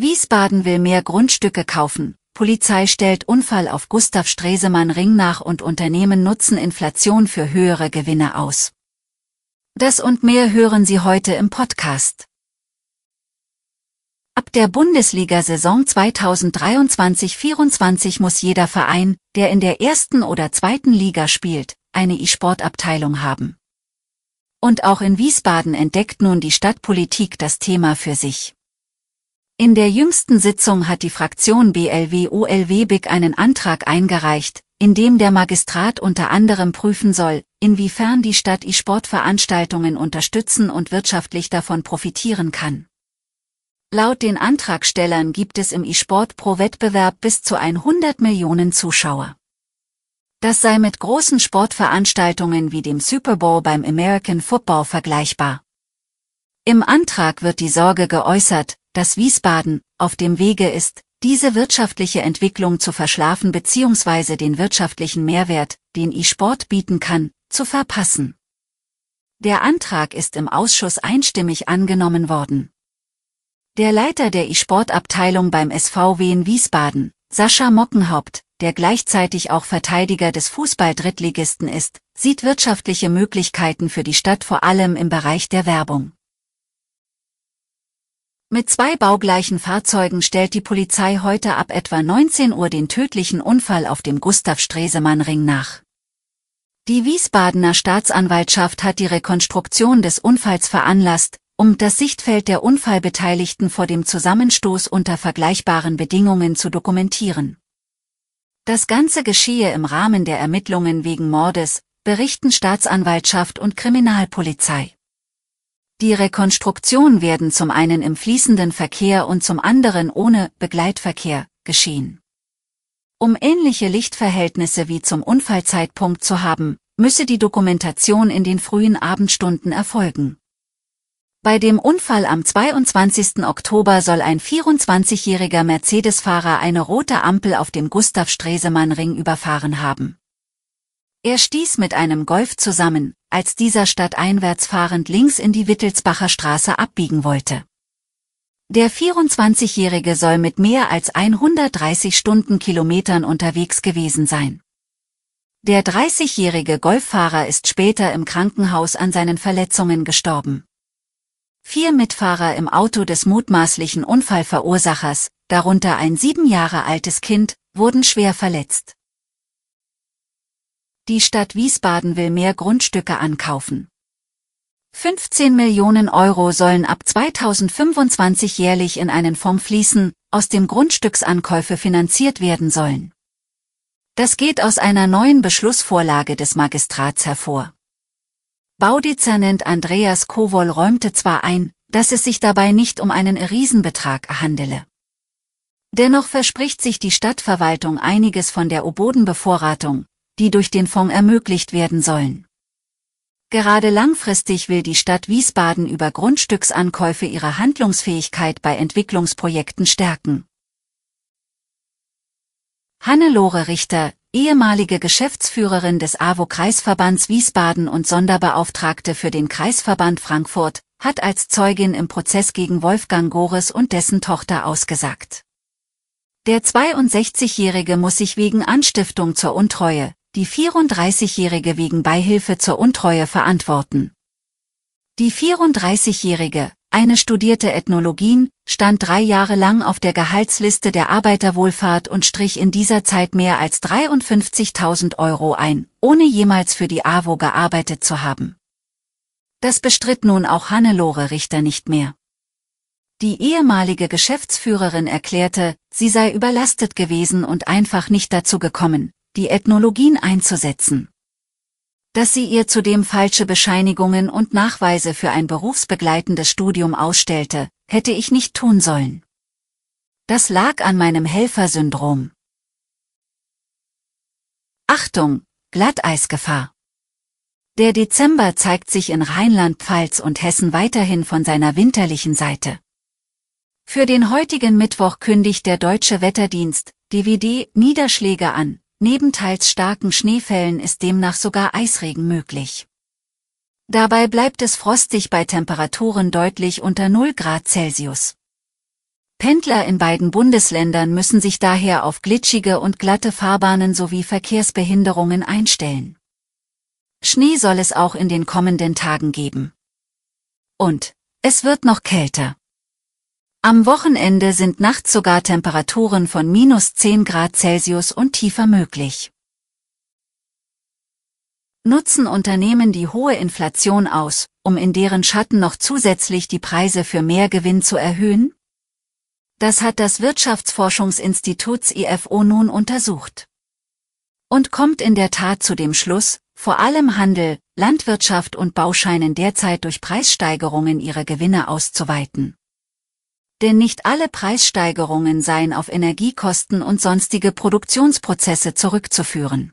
Wiesbaden will mehr Grundstücke kaufen. Polizei stellt Unfall auf Gustav Stresemann Ring nach und Unternehmen nutzen Inflation für höhere Gewinne aus. Das und mehr hören Sie heute im Podcast. Ab der Bundesliga-Saison 2023-24 muss jeder Verein, der in der ersten oder zweiten Liga spielt, eine E-Sport-Abteilung haben. Und auch in Wiesbaden entdeckt nun die Stadtpolitik das Thema für sich. In der jüngsten Sitzung hat die Fraktion BLW-OLW-BIG einen Antrag eingereicht, in dem der Magistrat unter anderem prüfen soll, inwiefern die Stadt E-Sportveranstaltungen unterstützen und wirtschaftlich davon profitieren kann. Laut den Antragstellern gibt es im E-Sport pro Wettbewerb bis zu 100 Millionen Zuschauer. Das sei mit großen Sportveranstaltungen wie dem Super Bowl beim American Football vergleichbar. Im Antrag wird die Sorge geäußert, dass Wiesbaden auf dem Wege ist, diese wirtschaftliche Entwicklung zu verschlafen bzw. den wirtschaftlichen Mehrwert, den E-Sport bieten kann, zu verpassen. Der Antrag ist im Ausschuss einstimmig angenommen worden. Der Leiter der E-Sport-Abteilung beim SVW in Wiesbaden, Sascha Mockenhaupt, der gleichzeitig auch Verteidiger des Fußball-Drittligisten ist, sieht wirtschaftliche Möglichkeiten für die Stadt vor allem im Bereich der Werbung. Mit zwei baugleichen Fahrzeugen stellt die Polizei heute ab etwa 19 Uhr den tödlichen Unfall auf dem Gustav-Stresemann-Ring nach. Die Wiesbadener Staatsanwaltschaft hat die Rekonstruktion des Unfalls veranlasst, um das Sichtfeld der Unfallbeteiligten vor dem Zusammenstoß unter vergleichbaren Bedingungen zu dokumentieren. Das Ganze geschehe im Rahmen der Ermittlungen wegen Mordes, berichten Staatsanwaltschaft und Kriminalpolizei. Die Rekonstruktion werden zum einen im fließenden Verkehr und zum anderen ohne Begleitverkehr geschehen. Um ähnliche Lichtverhältnisse wie zum Unfallzeitpunkt zu haben, müsse die Dokumentation in den frühen Abendstunden erfolgen. Bei dem Unfall am 22. Oktober soll ein 24-jähriger Mercedes-Fahrer eine rote Ampel auf dem Gustav-Stresemann-Ring überfahren haben. Er stieß mit einem Golf zusammen, als dieser stadteinwärts fahrend links in die Wittelsbacher Straße abbiegen wollte. Der 24-Jährige soll mit mehr als 130 Stundenkilometern unterwegs gewesen sein. Der 30-jährige Golffahrer ist später im Krankenhaus an seinen Verletzungen gestorben. Vier Mitfahrer im Auto des mutmaßlichen Unfallverursachers, darunter ein sieben Jahre altes Kind, wurden schwer verletzt. Die Stadt Wiesbaden will mehr Grundstücke ankaufen. 15 Millionen Euro sollen ab 2025 jährlich in einen Fonds fließen, aus dem Grundstücksankäufe finanziert werden sollen. Das geht aus einer neuen Beschlussvorlage des Magistrats hervor. Baudezernent Andreas Kowol räumte zwar ein, dass es sich dabei nicht um einen Riesenbetrag handele. Dennoch verspricht sich die Stadtverwaltung einiges von der Obodenbevorratung, die durch den Fonds ermöglicht werden sollen. Gerade langfristig will die Stadt Wiesbaden über Grundstücksankäufe ihre Handlungsfähigkeit bei Entwicklungsprojekten stärken. Hannelore Richter, ehemalige Geschäftsführerin des AWO-Kreisverbands Wiesbaden und Sonderbeauftragte für den Kreisverband Frankfurt, hat als Zeugin im Prozess gegen Wolfgang Gores und dessen Tochter ausgesagt. Der 62-Jährige muss sich wegen Anstiftung zur Untreue, die 34-Jährige wegen Beihilfe zur Untreue verantworten. Die 34-Jährige, eine studierte Ethnologin, stand drei Jahre lang auf der Gehaltsliste der Arbeiterwohlfahrt und strich in dieser Zeit mehr als 53.000 Euro ein, ohne jemals für die AWO gearbeitet zu haben. Das bestritt nun auch Hannelore Richter nicht mehr. Die ehemalige Geschäftsführerin erklärte, sie sei überlastet gewesen und einfach nicht dazu gekommen, die Ethnologien einzusetzen dass sie ihr zudem falsche Bescheinigungen und Nachweise für ein berufsbegleitendes Studium ausstellte, hätte ich nicht tun sollen. Das lag an meinem Helfersyndrom. Achtung, Glatteisgefahr. Der Dezember zeigt sich in Rheinland-Pfalz und Hessen weiterhin von seiner winterlichen Seite. Für den heutigen Mittwoch kündigt der Deutsche Wetterdienst, DVD, Niederschläge an. Neben teils starken Schneefällen ist demnach sogar Eisregen möglich. Dabei bleibt es frostig bei Temperaturen deutlich unter 0 Grad Celsius. Pendler in beiden Bundesländern müssen sich daher auf glitschige und glatte Fahrbahnen sowie Verkehrsbehinderungen einstellen. Schnee soll es auch in den kommenden Tagen geben. Und es wird noch kälter. Am Wochenende sind nachts sogar Temperaturen von minus 10 Grad Celsius und tiefer möglich. Nutzen Unternehmen die hohe Inflation aus, um in deren Schatten noch zusätzlich die Preise für mehr Gewinn zu erhöhen? Das hat das Wirtschaftsforschungsinstituts IFO nun untersucht. Und kommt in der Tat zu dem Schluss, vor allem Handel, Landwirtschaft und Bau scheinen derzeit durch Preissteigerungen ihre Gewinne auszuweiten. Denn nicht alle Preissteigerungen seien auf Energiekosten und sonstige Produktionsprozesse zurückzuführen.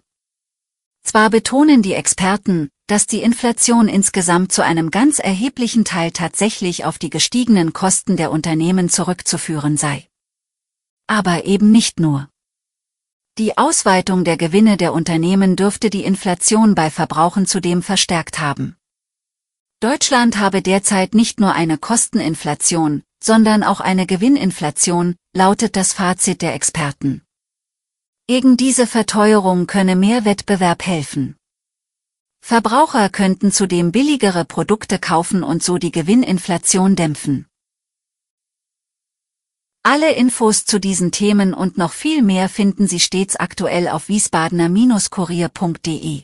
Zwar betonen die Experten, dass die Inflation insgesamt zu einem ganz erheblichen Teil tatsächlich auf die gestiegenen Kosten der Unternehmen zurückzuführen sei. Aber eben nicht nur. Die Ausweitung der Gewinne der Unternehmen dürfte die Inflation bei Verbrauchen zudem verstärkt haben. Deutschland habe derzeit nicht nur eine Kosteninflation, sondern auch eine Gewinninflation, lautet das Fazit der Experten. Gegen diese Verteuerung könne mehr Wettbewerb helfen. Verbraucher könnten zudem billigere Produkte kaufen und so die Gewinninflation dämpfen. Alle Infos zu diesen Themen und noch viel mehr finden Sie stets aktuell auf wiesbadener-kurier.de.